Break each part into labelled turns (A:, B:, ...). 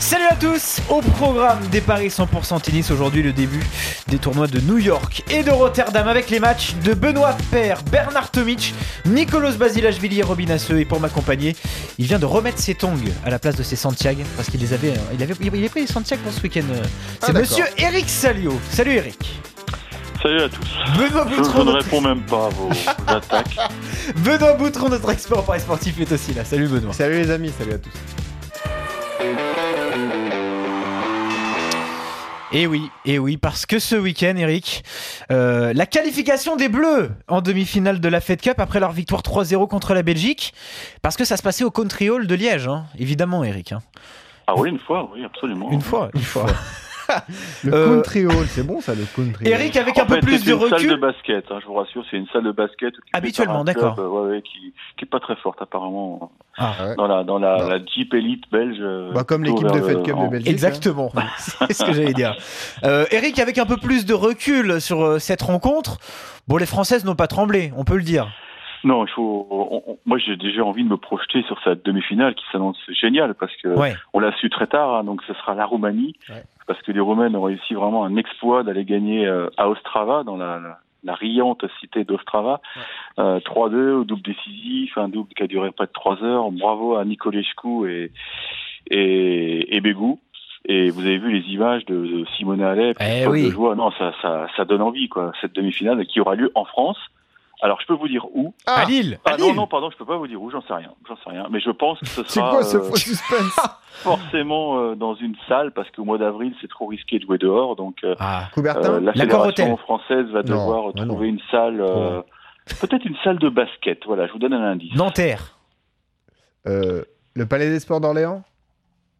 A: Salut à tous Au programme des Paris 100% tennis, aujourd'hui le début des tournois de New York et de Rotterdam avec les matchs de Benoît Paire, Bernard Tomic, Nicolas Basilashvili et Robin Hasseux. Et pour m'accompagner, il vient de remettre ses tongs à la place de ses Santiago parce qu'il les avait, euh, il avait, il avait pris les Santiago pour ce week-end. euh. C'est
B: Ah,
A: monsieur Eric Salio. Salut Eric
B: Salut à tous.
A: Benoît
B: Je,
A: Boutron,
B: je ne
A: notre...
B: réponds même pas à vos attaques.
A: Benoît Boutron, notre expert en paris sportif est aussi là. Salut Benoît.
C: Salut les amis, salut à tous.
A: Et oui, et oui, parce que ce week-end, Eric, euh, la qualification des Bleus en demi-finale de la Fed Cup après leur victoire 3-0 contre la Belgique, parce que ça se passait au Country Hall de Liège, hein, évidemment, Eric. hein.
B: Ah oui, une fois, oui, absolument.
A: Une fois, une fois.
C: Le
A: Euh,
C: country hall, c'est bon ça, le country hall.
A: Eric, avec
B: En
A: un peu plus
B: c'est
A: de
B: une salle de
A: recul.
B: basket, hein, je vous rassure, c'est une salle de basket.
A: Habituellement, d'accord.
B: euh, ouais, ouais, qui, qui est pas très forte apparemment
A: Ah,
C: Ouais.
B: dans la dans la,
C: Bah.
B: la Jeep Elite belge. euh,
C: Bah, comme l'équipe de Fed Cup
B: en-
C: de Belgique. hein.
A: Exactement, c'est ce que j'allais dire. Euh, Eric, avec un peu plus de recul sur euh, cette rencontre, bon, les Françaises n'ont pas tremblé, on peut le dire.
B: Non, il faut. on- on- moi, j'ai déjà envie de me projeter sur cette demi-finale qui s'annonce géniale parce que
A: Ouais.
B: on l'a su très tard, hein, donc ce sera la Roumanie,
C: Ouais.
B: Parce que les Roumaines ont réussi vraiment un exploit d'aller gagner euh, à Ostrava, dans la, la, la riante cité d'Ostrava, euh, 3-2 au double décisif, un double qui a duré près de 3 heures. Bravo à Nicolescu et, et, et Bégou. Et vous avez vu les images de, de Simone Alep,
A: Eh oui.
B: de joie. Non, ça, ça, ça donne envie, quoi. Cette demi-finale qui aura lieu en France. Alors, je peux vous dire où.
C: Ah,
A: à Lille,
B: Ah
A: à
B: non,
A: Lille.
B: non, pardon, je peux pas vous dire où, j'en sais rien, j'en sais rien. Mais je pense que ce
C: C'est
B: sera
C: quoi ce
B: euh,
C: faux suspense
B: forcément euh, dans une salle parce qu'au mois d'avril c'est trop risqué de jouer dehors, donc euh,
A: Ah,
C: Coubertin
B: euh, la
A: L'accord
B: fédération
A: hôtel.
B: française va
C: Non,
B: devoir
C: bah non.
B: trouver une salle, euh, peut-être une salle de basket. Voilà, je vous donne un indice.
A: Nanterre.
C: Euh, Le Palais des Sports d'Orléans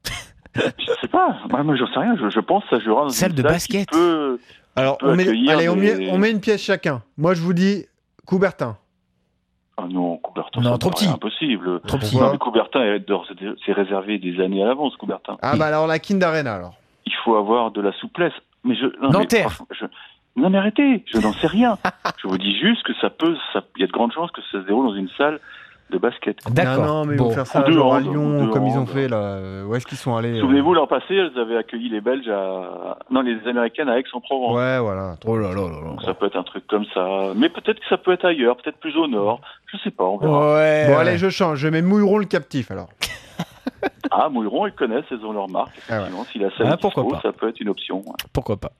B: Je sais pas, moi, moi j'en sais rien. Je, je pense que ça jouera dans
A: Salle
B: une
A: de
B: salle
A: basket.
B: Qui peut...
C: Alors,
B: peut
C: on met,
B: accueillir
C: allez, on,
B: des-
C: met, on met une pièce chacun. Moi, je vous dis Coubertin.
B: Ah non, Coubertin,
A: Non, trop petit.
B: impossible.
A: Trop petit.
C: Pourquoi
B: Non, mais Coubertin c'est réservé des années à l'avance. Coubertin.
C: Ah bah alors la Kind Arena alors.
B: il faut avoir de la souplesse. Mais je, non, mais
A: Nanterre.
B: je- non mais arrêtez, je n'en sais rien. je vous dis juste que ça peut, ça- il y a de grandes chances que ça se déroule dans une salle de basket.
A: D'accord.
C: Non, non, mais ils
A: Bon.
C: vont faire ça
B: deux
C: genre à
B: hands, ou
C: Lyon
B: deux
C: comme ils ont fait là. Euh, Où est-ce qu'ils sont allés euh
B: Souvenez-vous, l'an passé, elles avaient accueilli les Belges à, non, les Américaines à Aix-en-Provence.
C: Ouais, voilà.
A: Oh là là là là.
B: Donc ça peut être un truc comme ça. Mais peut-être que ça peut être ailleurs, peut-être plus au nord. Je sais pas, on verra.
A: Ouais.
C: Bon,
A: ouais.
C: allez, je change. Je mets Mouilleron le captif alors.
B: Ah, Mouilleron, ils connaissent, elles ont leur marque.
C: Ah ouais.
B: Effectivement, si la salle
A: Ah,
B: est
A: pourquoi
B: dispo,
A: pas.
B: ça peut être une option. ouais.
A: Pourquoi pas.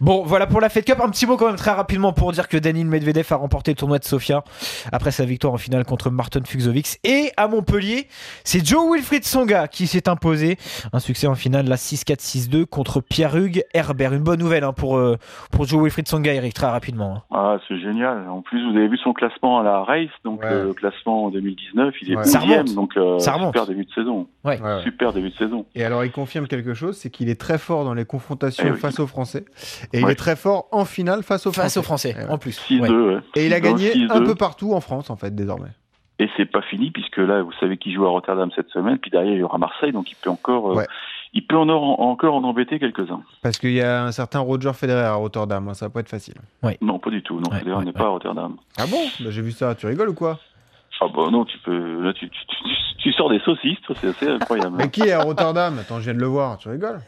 A: Bon, voilà pour la Fed Cup. Un petit mot quand même très rapidement pour dire que Daniil Medvedev a remporté le tournoi de Sofia après sa victoire en finale contre Martin Fuxovics. Et à Montpellier, c'est Joe Wilfried Songa qui s'est imposé. Un succès en finale, la 6-4-6-2 contre Pierre-Hugues Herbert. Une bonne nouvelle hein, pour, euh, pour Joe Wilfried Songa, Eric, très rapidement. hein.
B: Ah, c'est génial. En plus, vous avez vu son classement à la race, donc
C: Ouais.
B: euh, le classement en 2019, il est
C: Ouais.
A: Ça
B: 12e,
A: remonte.
B: donc euh,
A: Ça remonte.
B: super début de saison.
C: Ouais, ouais.
B: Super début de saison.
C: Et alors, il confirme quelque chose, c'est qu'il est très fort dans les confrontations
B: Eh oui.
C: face aux Français. Et il est très fort en finale face aux
A: Face
C: Français.
A: aux Français,
C: Ouais.
A: en plus.
B: 6-2,
A: Ouais.
B: ouais.
C: Et il a
B: 6-2,
C: gagné un
B: 6-2.
C: peu partout en France, en fait, désormais.
B: Et c'est pas fini, puisque là, vous savez qu'il joue à Rotterdam cette semaine, puis derrière, il y aura Marseille, donc il peut encore, euh,
C: Ouais.
B: il peut en or- encore en embêter quelques-uns.
C: Parce qu'il y a un certain Roger Federer à Rotterdam, hein, ça va pas être facile.
B: Non, pas du tout. Non,
A: Ouais,
B: Federer
A: ouais,
B: n'est
A: ouais.
B: pas à Rotterdam.
C: Ah bon? Bah, J'ai vu ça, tu rigoles ou quoi?
B: Ah bah non, tu peux. Là, tu, tu, tu, tu sors des saucisses, toi, c'est assez incroyable.
C: Mais qui est à Rotterdam? Attends, je viens de le voir, tu rigoles?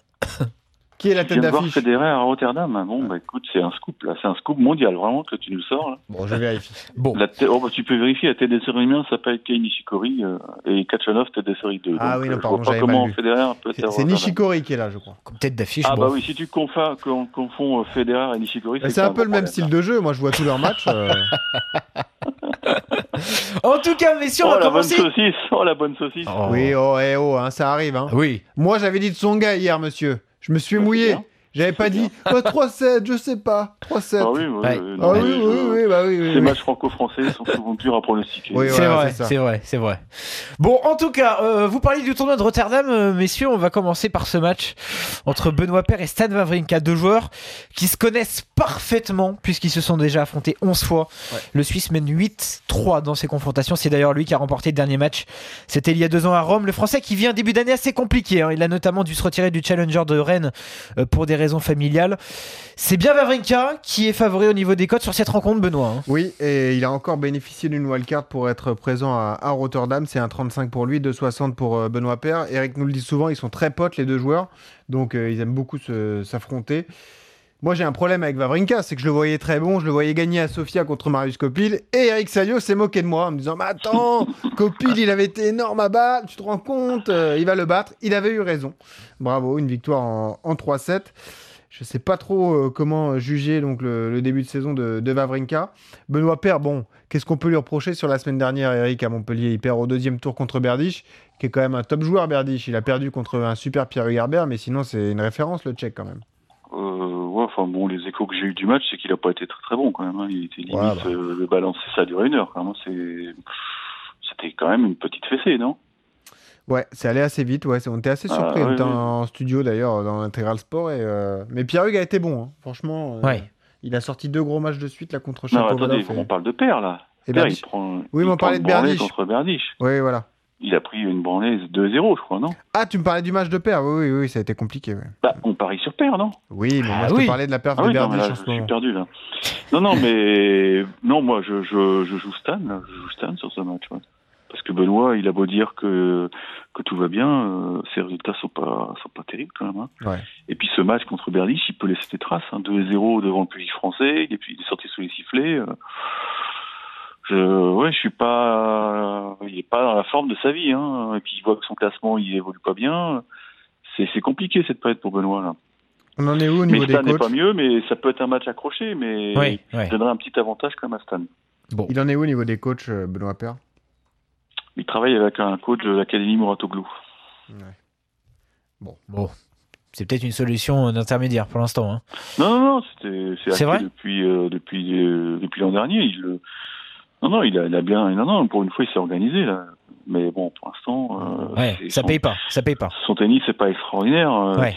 C: Qui est la tête
B: viens de voir
C: d'affiche?
B: Federer à Rotterdam. Bon, bah écoute, c'est un scoop là, c'est un scoop mondial vraiment que tu nous sors là.
C: Bon, je vérifie.
A: Bon,
B: La oh, bah, tu peux vérifier, la tête des séries 1 s'appelle Kei Nishikori euh, et Kachanov tête des séries 2.
C: Ah
B: Donc,
C: oui, non,
B: je
C: pardon, j'avais
B: comment
C: mal lu.
B: Federer peut être à
C: C'est. Nishikori qui est là, je crois.
A: comme tête d'affiche.
B: Ah
A: bon.
B: bah oui, si tu confonds, con- confonds Federer et Nishikori, c'est
C: un peu le même
B: problème,
C: style
B: là.
C: de jeu, moi je vois tous leurs matchs. euh,
A: En tout cas, messieurs, on
B: Oh
A: va
B: la bonne saucisse, oh la bonne saucisse.
A: Oh.
C: Oui, oh, eh, oh, hein, ça arrive. Hein.
A: Oui.
C: Moi j'avais dit de Songa hier, monsieur. Je me suis
B: Bah,
C: mouillé. J'avais pas dit oh, 3-7, je sais pas. 3-7.
B: Ah oui, ouais,
A: Ouais.
C: Ah
B: non,
C: oui, oui, bah oui, oui.
B: Ces matchs franco-français sont souvent durs à pronostiquer.
C: Oui,
A: C'est
C: voilà,
A: vrai,
C: c'est
A: vrai, c'est vrai. Bon, en tout cas, euh, vous parlez du tournoi de Rotterdam, euh, messieurs. On va commencer par ce match entre Benoît Paire et Stan Wawrinka, deux joueurs qui se connaissent parfaitement puisqu'ils se sont déjà affrontés 11 fois.
C: Ouais.
A: Le Suisse mène 8-3 dans ces confrontations. C'est d'ailleurs lui qui a remporté le dernier match. C'était il y a deux ans à Rome. Le Français qui vit un début d'année assez compliqué. hein. Il a notamment dû se retirer du Challenger de Rennes euh, pour des raisons familiales. C'est bien Wawrinka qui est favori au niveau des cotes sur cette rencontre, Benoît. hein.
C: Oui, et il a encore bénéficié d'une wildcard pour être présent à, Rotterdam. C'est un 35 pour lui, 2,60 pour euh, Benoît Paire. Eric nous le dit souvent, ils sont très potes les deux joueurs, donc euh, ils aiment beaucoup s'affronter. Moi j'ai un problème avec Vavrinka, c'est que je le voyais très bon, je le voyais gagner à Sofia contre Marius Copil, et Eric Salio s'est moqué de moi en me disant Mais attends, Copil il avait été énorme à battre, tu te rends compte, euh, il va le battre. Il avait eu raison. Bravo, une victoire en, en 3-7. Je sais pas trop euh, comment juger donc le, le début de saison de, de Vavrinka. Benoît Paire, bon, qu'est-ce qu'on peut lui reprocher sur la semaine dernière, Eric, à Montpellier? Il perd au deuxième tour contre Berdych, qui est quand même un top joueur, Berdych. Il a perdu contre un super Pierre Hugerbert, mais sinon, c'est une référence, le Tchèque, quand même.
B: Enfin bon, les échos que j'ai eu du match, c'est qu'il a pas été très très bon quand même. hein. Il était limite, euh, le balancer, ça a duré une heure quand même. hein. C'est, c'était quand même une petite fessée, non?
C: Ouais, c'est allé assez vite, ouais. On était assez
B: Ah,
C: surpris. on était
B: oui.
C: en studio, d'ailleurs, dans l'intégral sport. Et, euh, Mais Pierre Hugues a été bon, hein. franchement. euh,
A: Ouais.
C: Il a sorti deux gros matchs de suite, là, contre
B: Non,
C: Chapeau
B: attendez, on parle de Père là.
C: Et
B: Père,
C: Berdych.
B: il prend.
C: Oui, mais on parlait de Berdych.
B: contre Berdych.
C: Oui, voilà.
B: Il a pris une branlée 2-0, je crois, non
C: Ah, tu me parlais du match de Père Oui, oui, oui, ça a été compliqué, ouais.
B: Bah, on parie sur Père, non
C: Oui, mais
A: Ah
C: moi, je
A: oui.
C: te parlais de la perte
B: Ah
C: de
B: oui, non, là, je suis perdu là. Non, non, mais non, moi, je, je, je joue Stan, là. je joue Stan sur ce match. ouais. Parce que Benoît, il a beau dire que que tout va bien, euh, ses résultats sont pas sont pas terribles quand même. hein.
C: Ouais.
B: Et puis ce match contre Berdych, il peut laisser des traces. Hein. 2-0 devant le public français, et puis il est sorti sous les sifflets. euh. Je, ouais, je suis pas, il est pas dans la forme de sa vie. Hein. Et puis il voit que son classement, il évolue pas bien. C'est c'est compliqué cette période pour Benoît là.
C: On en est où au
B: Mais
C: niveau des
B: Stan n'est
C: coachs
B: pas mieux, mais ça peut être un match accroché, mais
A: Oui,
B: je donnerais un petit avantage quand même à Stan.
A: Bon.
C: Il en est où au niveau des coachs, euh, Benoît Père
B: Il travaille avec un coach de l'Académie Moratoglou.
A: Bon. C'est peut-être une solution d'intermédiaire pour l'instant. hein.
B: Non, non, non, c'était c'est
A: vrai?
B: depuis euh, depuis euh, depuis l'an dernier. Il le- non, non, il a, il a bien, non, non, pour une fois, il s'est organisé là. Mais bon, pour l'instant, euh,
A: Ouais, ça
B: son,
A: paye pas, ça paye pas.
B: son tennis, c'est pas extraordinaire. euh,
A: Ouais.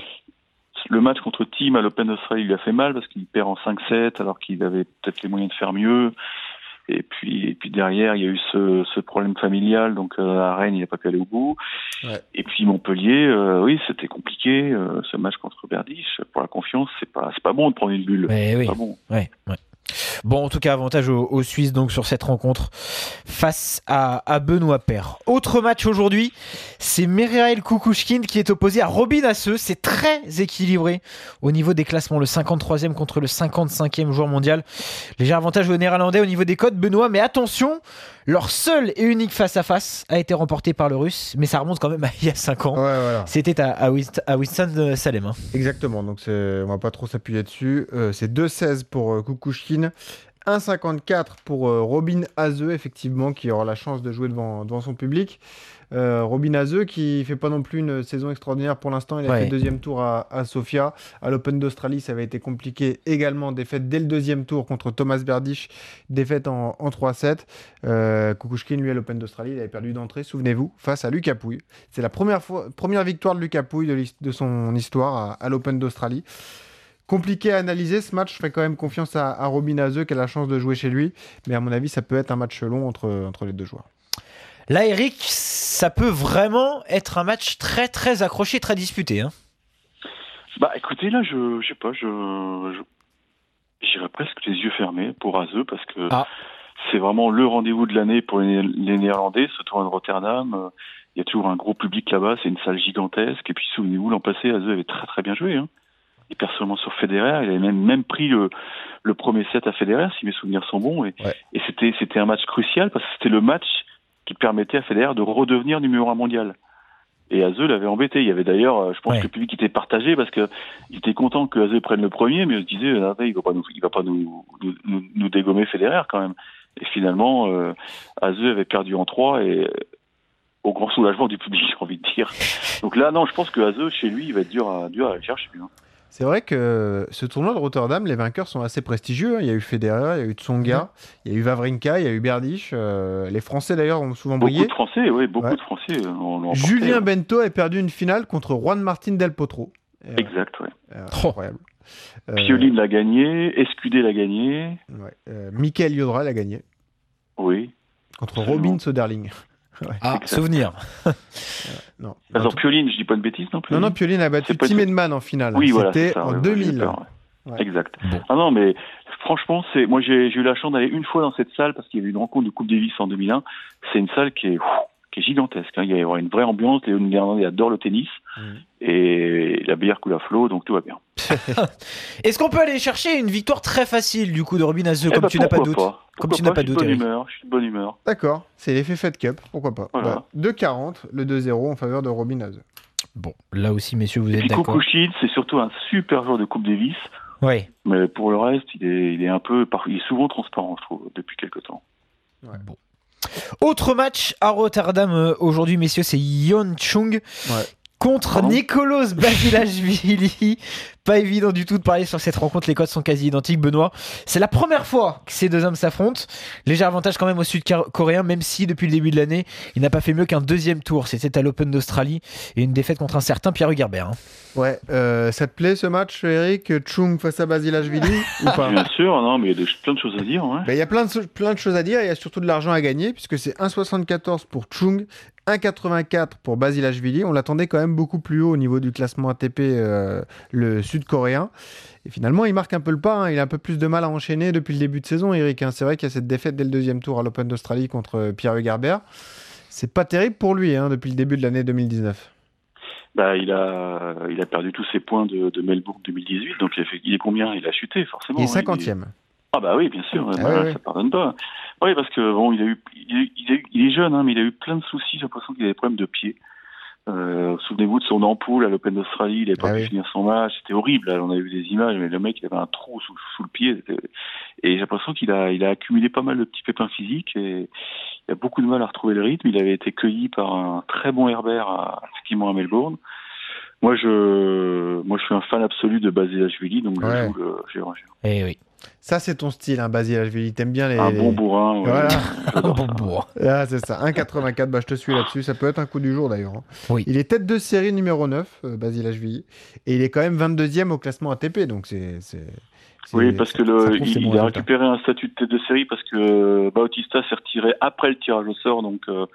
B: Le match contre Team à l'Open d'Australie lui a fait mal parce qu'il perd en 5-7 alors qu'il avait peut-être les moyens de faire mieux. Et puis, et puis derrière, il y a eu ce, ce problème familial, donc euh, à Rennes, il n'a pas pu aller au bout.
C: Ouais.
B: Et puis Montpellier, euh, oui, c'était compliqué. euh, ce match contre Berdych, pour la confiance, c'est pas, c'est pas bon de prendre une bulle.
A: Mais oui.
B: C'est pas bon.
A: Ouais, ouais. Bon, en tout cas, avantage aux, aux Suisses donc sur cette rencontre face à, à Benoît Paire. Autre match aujourd'hui, c'est Mirael Kukushkin qui est opposé à Robin Hasse. C'est très équilibré au niveau des classements. Le 53e contre le 55e joueur mondial. Léger avantage aux Néerlandais au niveau des codes, Benoît. Mais attention, leur seul et unique face-à-face a été remporté par le Russe. Mais ça remonte quand même à il y a 5 ans.
C: Ouais, voilà.
A: C'était à, à Winston, à Winston-Salem. hein.
C: Exactement, donc on va pas trop s'appuyer dessus. Euh, c'est 2,16 pour euh, Kukushkin, 1,54 pour euh, Robin Hazeux, effectivement, qui aura la chance de jouer devant, devant son public. Euh, Robin Hazeux qui fait pas non plus une saison extraordinaire pour l'instant. Il a
A: Ouais.
C: fait deuxième tour à, à Sofia. À l'Open d'Australie, ça avait été compliqué également. Défaite dès le deuxième tour contre Thomas Berdych. Défaite en, en 3-7. Euh, Kukushkin, lui, à l'Open d'Australie, il avait perdu d'entrée, souvenez-vous, face à Lucas Pouille. C'est la première, fois, première victoire de Lucas Pouille de, son histoire à, à l'Open d'Australie. Compliqué à analyser ce match, je ferai quand même confiance à, à Robin Hazeux qui a la chance de jouer chez lui. Mais à mon avis, ça peut être un match long entre, entre les deux joueurs.
A: Là, Eric, ça peut vraiment être un match très très accroché, très disputé. hein.
B: Bah, écoutez, là, je, je sais pas, je, presque les yeux fermés pour Azeux parce que
A: Ah.
B: c'est vraiment le rendez-vous de l'année pour les, les Néerlandais, ce tournoi de Rotterdam. Euh, Il y a toujours un gros public là-bas, c'est une salle gigantesque. Et puis, souvenez-vous, l'an passé, Azeux avait très très bien joué. Hein. Il perd seulement sur Federer. Il avait même, même pris le, le premier set à Federer, si mes souvenirs sont bons. Et,
C: Ouais.
B: et c'était, c'était un match crucial parce que c'était le match qui permettait à Federer de redevenir numéro un mondial. Et Azeux l'avait embêté. Il y avait d'ailleurs, euh, je pense
A: Ouais.
B: que le public était partagé parce que il était content que Azeux prenne le premier, mais il se disait, ah, il va pas nous, il va pas nous, nous, nous- nous dégommer Federer quand même. Et finalement, euh, Azeux avait perdu en trois et euh, au grand soulagement du public, j'ai envie de dire. Donc là, non, je pense que Azeux, chez lui, il va être dur à, dur à aller chercher. hein.
C: C'est vrai que ce tournoi de Rotterdam, les vainqueurs sont assez prestigieux. hein. Il y a eu Federer, il y a eu Tsonga, il y a eu Vavrinka, il y a eu Berdych. euh, les Français d'ailleurs ont souvent
B: Beaucoup
C: brillé.
B: de Français, oui, beaucoup
C: Ouais.
B: de Français euh,
C: Julien. Bento a perdu une finale contre Juan Martin Del Potro. Euh,
B: Exact,
C: euh,
A: Oh.
C: Incroyable. Euh,
B: Pioline l'a gagné, Escudé l'a gagné,
C: ouais. Euh, Michael Yodra l'a gagné
B: oui.
C: contre. Robin Soderling.
A: Ah, souvenir.
C: Non.
B: Attends, Pioline, je dis pas de bêtises non plus.
C: Non, non, Pioline a battu Tim Edman en finale.
B: Oui, voilà,
C: C'était en
B: ouais, ouais,
C: 2000.
B: j'ai peur, ouais.
C: Ouais.
B: Exact.
A: Bon.
B: Ah non, mais franchement, c'est moi j'ai eu la chance d'aller une fois dans cette salle parce qu'il y avait une rencontre de Coupe Davis en 2001. C'est une salle qui est, qui est gigantesque. hein. Il y a une vraie ambiance. Les Néerlandais adorent le tennis
C: Mhm.
B: et la bière coule à flot, donc tout va bien.
A: Est-ce qu'on peut aller chercher une victoire très facile du coup de Robin Hasse
B: Eh
A: comme
B: ben,
A: tu n'as pas de doute
B: pas.
A: Comme tu n'as pas
B: je
A: de
B: suis
A: doute,
B: de bonne
A: Eric.
B: humeur. Je suis de bonne humeur.
C: D'accord, c'est l'effet Fed Cup, pourquoi pas.
B: Voilà.
C: Voilà. 2,40, le 2-0 en faveur de Robin Haze.
A: Bon, là aussi, messieurs, vous
B: Et
A: êtes d'accord.
B: Kukushid, c'est surtout un super joueur de Coupe Davis,
A: Ouais.
B: mais pour le reste, il est, il est un peu, il est souvent transparent, je trouve, depuis quelque temps.
A: Autre match à Rotterdam euh, aujourd'hui, messieurs, c'est Yon Chung
C: Ouais.
A: contre Nicolas Basilashvili. Pas évident du tout de parler sur cette rencontre, les codes sont quasi identiques, Benoît. C'est la première fois que ces deux hommes s'affrontent. Léger avantage quand même au sud-coréen, même si depuis le début de l'année, il n'a pas fait mieux qu'un deuxième tour. C'était à l'Open d'Australie et une défaite contre un certain Pierre Hugerbert. hein.
C: Ouais, euh, ça te plaît ce match, Eric? Chung face à Basilashvili ou pas?
B: Bien sûr, non, mais il y a plein de choses à dire. Ouais.
C: Ben, Il y a plein de, plein de choses à dire, il y a surtout de l'argent à gagner, puisque c'est 1,74 pour Chung, 1,84 pour Basilashvili. On l'attendait quand même beaucoup plus haut au niveau du classement ATP, euh, le sud-coréen. Et finalement, il marque un peu le pas, hein. il a un peu plus de mal à enchaîner depuis le début de saison, Eric. hein. C'est vrai qu'il y a cette défaite dès le deuxième tour à l'Open d'Australie contre euh, Pierre Hugerbert. C'est pas terrible pour lui hein, depuis le début de l'année 2019.
B: Bah, il a, il a perdu tous ses points de, de Melbourne 2018, donc il, a fait, il est combien? Il a chuté, forcément.
C: Il est
B: hein,
C: 50e.
B: Ah bah oui, bien sûr,
C: Ah
B: bah, ça pardonne pas. Oui, parce que bon, il a eu, il, est- il jeune, hein, mais il a eu plein de soucis. J'ai l'impression qu'il avait des problèmes de pied. Euh, Souvenez-vous de son ampoule à l'Open d'Australie, il n'avait pas
C: Ah
B: pu
C: oui.
B: finir son match, c'était horrible. Là, on avait vu des images, mais le mec il avait un trou sous, sous le pied. Et j'ai l'impression qu'il a, il a accumulé pas mal de petits pépins physiques et il a beaucoup de mal à retrouver le rythme. Il avait été cueilli par un très bon Herbert à à Melbourne. Moi, je, moi, je suis un fan absolu de Basilashvili, donc
C: Ouais.
B: je joue le Géorgien.
A: Eh oui.
C: Ça, c'est ton style, hein, Basilashvili. T'aimes bien les.
B: Un
C: les-
B: bon bourrin. ouais.
C: Voilà.
B: J'adore
A: Bon, bon.
C: Ah, c'est ça, 1,84, bah, je te suis là-dessus. Ça peut être un coup du jour d'ailleurs. hein.
A: Oui.
C: Il est tête de série numéro 9, euh, Basilashvili. Et il est quand même 22e au classement ATP. Donc c'est.
B: Oui, parce que le, il, il a récupéré un statut de tête de série parce que Bautista s'est retiré après le tirage au sort. Donc, euh,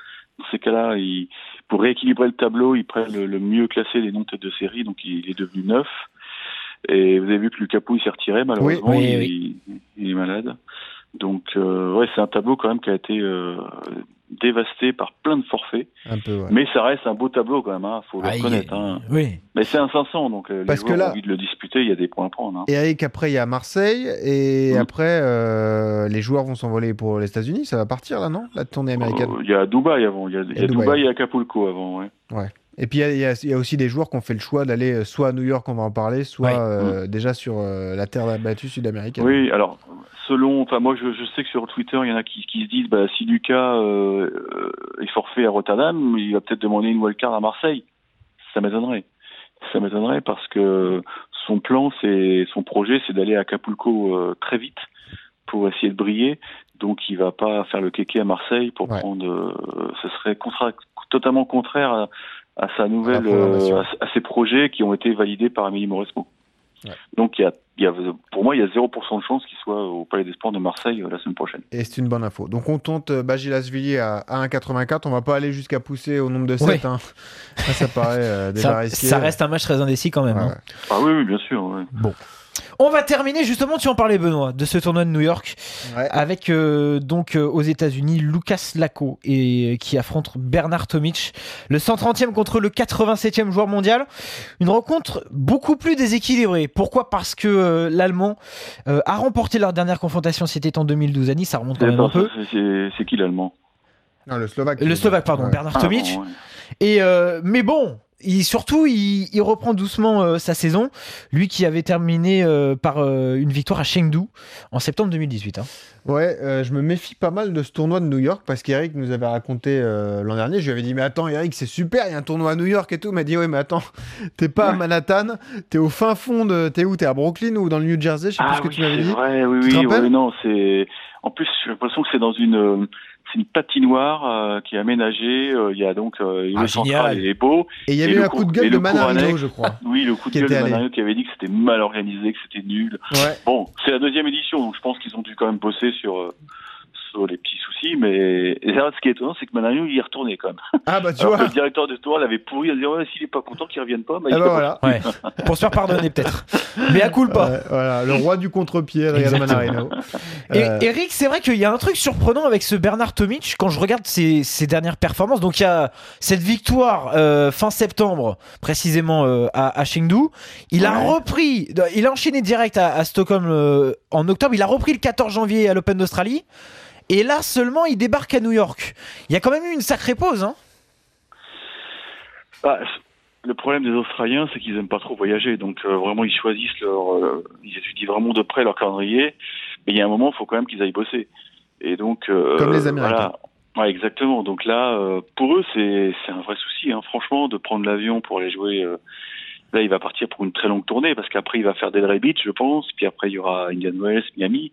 B: dans ces cas-là, il, pour rééquilibrer le tableau, il prend le, le mieux classé des noms tête de série. Donc, il, est devenu neuf. Et vous avez vu que Lucas Pouille s'est retiré, malheureusement.
A: Oui,
B: il,
A: oui,
B: il est malade. Donc, euh, ouais, c'est un tableau quand même qui a été euh, dévasté par plein de forfaits.
C: Un peu, ouais.
B: Mais ça reste un beau tableau quand même, hein, faut le
A: Ah,
B: reconnaître. Hein.
A: Oui.
B: Mais c'est un 500, donc euh,
C: Parce
B: les
C: que
B: joueurs
C: là-
B: ont envie de le disputer, il y a des points à prendre. Hein.
C: Et Eric, après, il y a Marseille. Et après, euh, les joueurs vont s'envoler pour les États-Unis. Ça va partir là, non? La tournée américaine.
B: Euh, Il y a Dubaï avant, il y a, il y a
C: Dubaï.
B: Dubaï et Acapulco avant, ouais.
C: Et puis, il y a- y, y aussi des joueurs qui ont fait le choix d'aller euh, soit à New York, on va en parler, soit euh, déjà sur euh, la terre battue sud-américaine.
B: Oui, alors, selon, enfin, moi, je, je sais que sur Twitter, il y en a qui, qui se disent, bah, si Lucas euh, est forfait à Rotterdam, il va peut-être demander une wildcard à Marseille. Ça m'étonnerait. Ça m'étonnerait parce que son plan, c'est, son projet, c'est d'aller à Acapulco euh, très vite pour essayer de briller. Donc, il va pas faire le kéké à Marseille pour
C: Ouais.
B: prendre. euh, ce serait contra- totalement contraire à, à sa nouvelle, euh, à, à ses projets qui ont été validés par Amélie Mauresmo.
C: Ouais.
B: Donc, il y a, il y a, pour moi, il y a 0% de chance qu'il soit au Palais des Sports de Marseille euh, la semaine prochaine.
C: Et c'est une bonne info. Donc on tente euh, Bagilasvili à, à 1,84. On va pas aller jusqu'à pousser au nombre de 7.
A: Ouais.
C: Hein. Ça, ça paraît euh, déjà
A: Ça,
C: risqué.
A: ça reste un match très indécis quand même.
C: Ouais,
A: hein.
B: Ah oui, oui, bien sûr. ouais.
A: On va terminer justement, tu en parlais Benoît, de ce tournoi de New York
C: Ouais.
A: avec euh, donc euh, aux États-Unis Lucas Laco et qui affronte Bernard Tomic, le 130e contre le 87e joueur mondial. Une rencontre beaucoup plus déséquilibrée. Pourquoi? Parce que euh, l'Allemand euh, a remporté leur dernière confrontation, c'était en 2012 à Nice, ça remonte quand même un peu.
B: c'est- qui l'Allemand?
C: Non, le Slovaque.
A: Le Slovaque, pardon,
C: Ouais.
A: Bernard
B: Ah,
A: Tomic.
B: bon, ouais.
A: Et euh, mais bon, il, surtout, il, il reprend doucement euh, sa saison. Lui qui avait terminé euh, par euh, une victoire à Chengdu en septembre 2018. hein.
C: Ouais, euh, je me méfie pas mal de ce tournoi de New York parce qu'Eric nous avait raconté euh, l'an dernier. Je lui avais dit, mais attends, Eric, c'est super, il y a un tournoi à New York et tout. Il m'a dit, ouais, mais attends, t'es pas à Manhattan, t'es au fin fond de. T'es où? T'es à Brooklyn ou dans le New Jersey? Je sais plus
B: Ah
C: ce que
B: oui,
C: tu m'avais
B: c'est
C: dit.
B: vrai, oui,
C: Tu
B: oui, ouais, non, c'est. En plus, j'ai l'impression que c'est dans une, euh, c'est une patinoire euh, qui est aménagée. euh, Il y a donc euh,
A: Ah,
B: le central et les beaux.
C: Et il y avait eu
B: le
C: un coup de gueule de Manarino, je crois.
B: Oui, le coup de
C: Qui
B: gueule de
C: allé.
B: Manario qui avait dit que c'était mal organisé, que c'était nul.
C: Ouais.
B: Bon, c'est la deuxième édition, donc je pense qu'ils ont dû quand même bosser sur, sur les petits soucis. Mais et là, ce qui est étonnant, c'est que Manario y est retourné quand même.
C: Ah bah tu
B: Alors
C: vois.
B: le directeur de tour l'avait pourri à dire ouais, s'il est pas content qu'il revienne pas. Bah, il
C: Ah bah
B: pas.
C: voilà.
A: Ouais. Pour se faire pardonner peut-être. Mais à coup pas.
C: Voilà, le roi du contre-pied,
A: Exactement.
C: Manarino.
A: Et
C: Euh,
A: Eric, c'est vrai qu'il y a un truc surprenant avec ce Bernard Tomic quand je regarde ses, ses dernières performances. Donc il y a cette victoire euh, fin septembre, précisément euh, à, à Chengdu. Il a repris, il a enchaîné direct à, à Stockholm euh, en octobre. Il a repris le 14 janvier à l'Open d'Australie. Et là seulement, il débarque à New York. Il y a quand même eu une sacrée pause. Hein
B: Bah, le problème des Australiens, c'est qu'ils aiment pas trop voyager, donc euh, vraiment ils choisissent leur, euh, ils étudient vraiment de près leur calendrier. Mais il y a un moment, il faut quand même qu'ils aillent bosser. Et donc euh,
C: Comme les Américains.
B: Voilà. Ouais, exactement. Donc là, euh, pour eux, c'est c'est un vrai souci, hein, franchement, de prendre l'avion pour aller jouer. euh, Là, il va partir pour une très longue tournée parce qu'après, il va faire Delray Beach, je pense. Puis après, il y aura Indian Wells, Miami.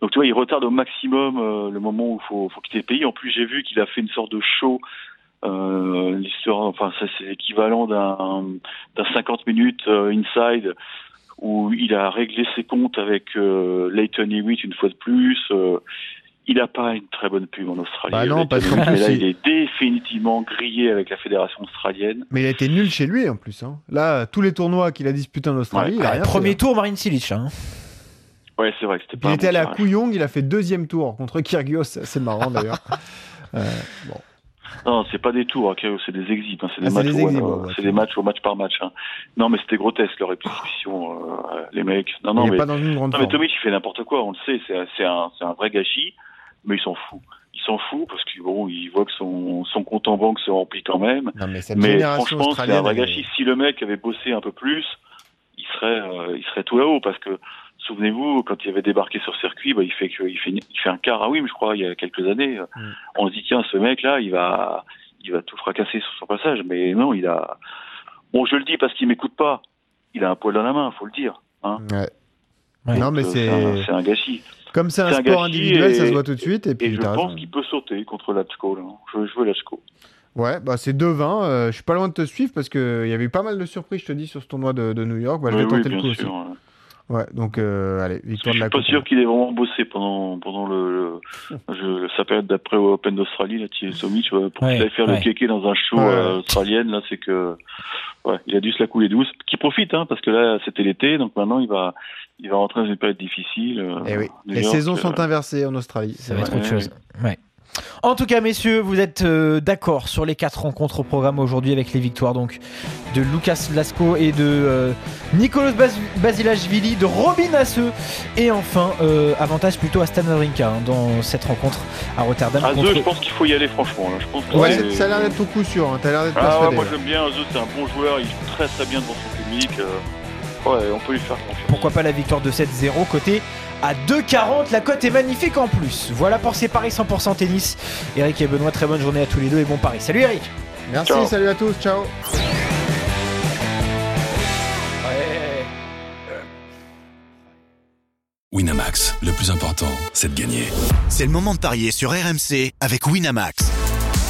B: Donc, tu vois, il retarde au maximum euh, le moment où il faut, faut quitter le pays. En plus, j'ai vu qu'il a fait une sorte de show. Euh, l'histoire, enfin, ça, c'est l'équivalent d'un d'un 50 minutes euh, inside où il a réglé ses comptes avec euh, Leighton Hewitt une fois de plus. Euh, il n'a pas une très bonne pub en Australie.
C: Bah non, parce qu'en plus,
B: là,
C: il-
B: est définitivement grillé avec la fédération australienne.
C: Mais il a été nul chez lui en plus. hein. Là, tous les tournois qu'il a disputés en Australie,
B: Ouais.
C: il a rien
A: Premier
C: fait. hein.
A: tour, Marine Silic. hein.
B: Ouais, c'est vrai que c'était pas.
C: il était allé à. Kooyong, il a fait deuxième tour contre Kyrgios, c'est marrant d'ailleurs. Euh, bon.
B: Non, c'est pas des tours, ok, c'est des exhibs, hein, c'est des
C: Ah,
B: matchs,
C: des ouais, ouais,
B: des matchs au match par match. hein. Non, mais c'était grotesque leur exhibition, euh, les mecs. Non, non,
C: il
B: mais,
C: pas dans une grande
B: non, mais. Tomic, il fait n'importe quoi, on le sait, c'est un, c'est un vrai gâchis, mais il s'en fout. Il s'en fout parce qu'il bon, il voit que son, son compte en banque se remplit quand même.
C: Non, mais cette
B: Mais franchement, c'est un vrai gâchis. Si le mec avait bossé un peu plus, il serait, euh, il serait tout là-haut parce que souvenez-vous, quand il avait débarqué sur circuit, bah, il fait que, il fait, il fait un quart à Wim, je crois, il y a quelques années.
C: Mm.
B: On se dit tiens, ce mec-là, il va, il va tout fracasser sur son passage. Mais non, il a. Bon, je le dis parce qu'il m'écoute pas. Il a un poil dans la main, faut le dire. Hein.
C: Ouais.
A: Ouais.
C: Non, mais
B: Euh,
C: c'est
B: un, c'est un gâchis.
C: comme c'est un sport individuel, ça se voit tout de suite. Et
B: Et
C: puis
B: je pense qu'il peut sauter contre Latchko. Là. Je veux jouer Latchko.
C: Ouais, bah c'est 2-20. euh, je suis pas loin de te suivre parce qu'il y avait eu pas mal de surprises, je te dis, sur ce tournoi de, de New York. Bah, je vais
B: Oui, oui,
C: tenter le coup
B: sûr.
C: aussi.
B: ouais.
C: Ouais, donc euh, allez, victoire
B: je
C: de la
B: suis pas sûr qu'il ait vraiment bossé pendant pendant le, le sa période d'après au Open d'Australie là, Thierry Somic, pour
A: Ouais,
B: qu'il aille faire
A: ouais.
B: le kéké dans un show
C: Ouais.
B: euh, australienne là, c'est que ouais, il a dû se la couler douce. Qui profite hein, parce que là c'était l'été, donc maintenant il va il va rentrer dans une période difficile. euh,
C: Eh oui,
B: New
C: les
B: York,
C: saisons
B: euh,
C: sont inversées en Australie.
A: Ça va être autre chose. Ouais. En tout cas, messieurs, vous êtes euh, d'accord sur les quatre rencontres au programme aujourd'hui avec les victoires donc de Lucas Lasco et de euh, Nicolas Bas Basilashvili, de Robin Hasseux et enfin euh, avantage plutôt à Stan Wawrinka hein, dans cette rencontre à Rotterdam.
B: À
A: contre-
B: je pense qu'il faut y aller franchement. Là. Je pense que
C: Ouais, ça a l'air d'être au coup sûr. hein, T'as l'air d'être
B: Ah ouais, moi j'aime bien Zeux, c'est un bon joueur, il joue très très bien devant son public. Ouais, on peut lui faire confiance.
A: Pourquoi pas la victoire de 7-0 côté à 2,40. La cote est magnifique en plus. Voilà pour ces paris 100% tennis. Eric et Benoît, très bonne journée à tous les deux et bon pari. Salut Eric
C: Merci,
B: Ciao.
C: salut à tous, ciao.
D: Winamax, le plus important, c'est de gagner.
E: C'est le moment de parier sur RMC avec Winamax.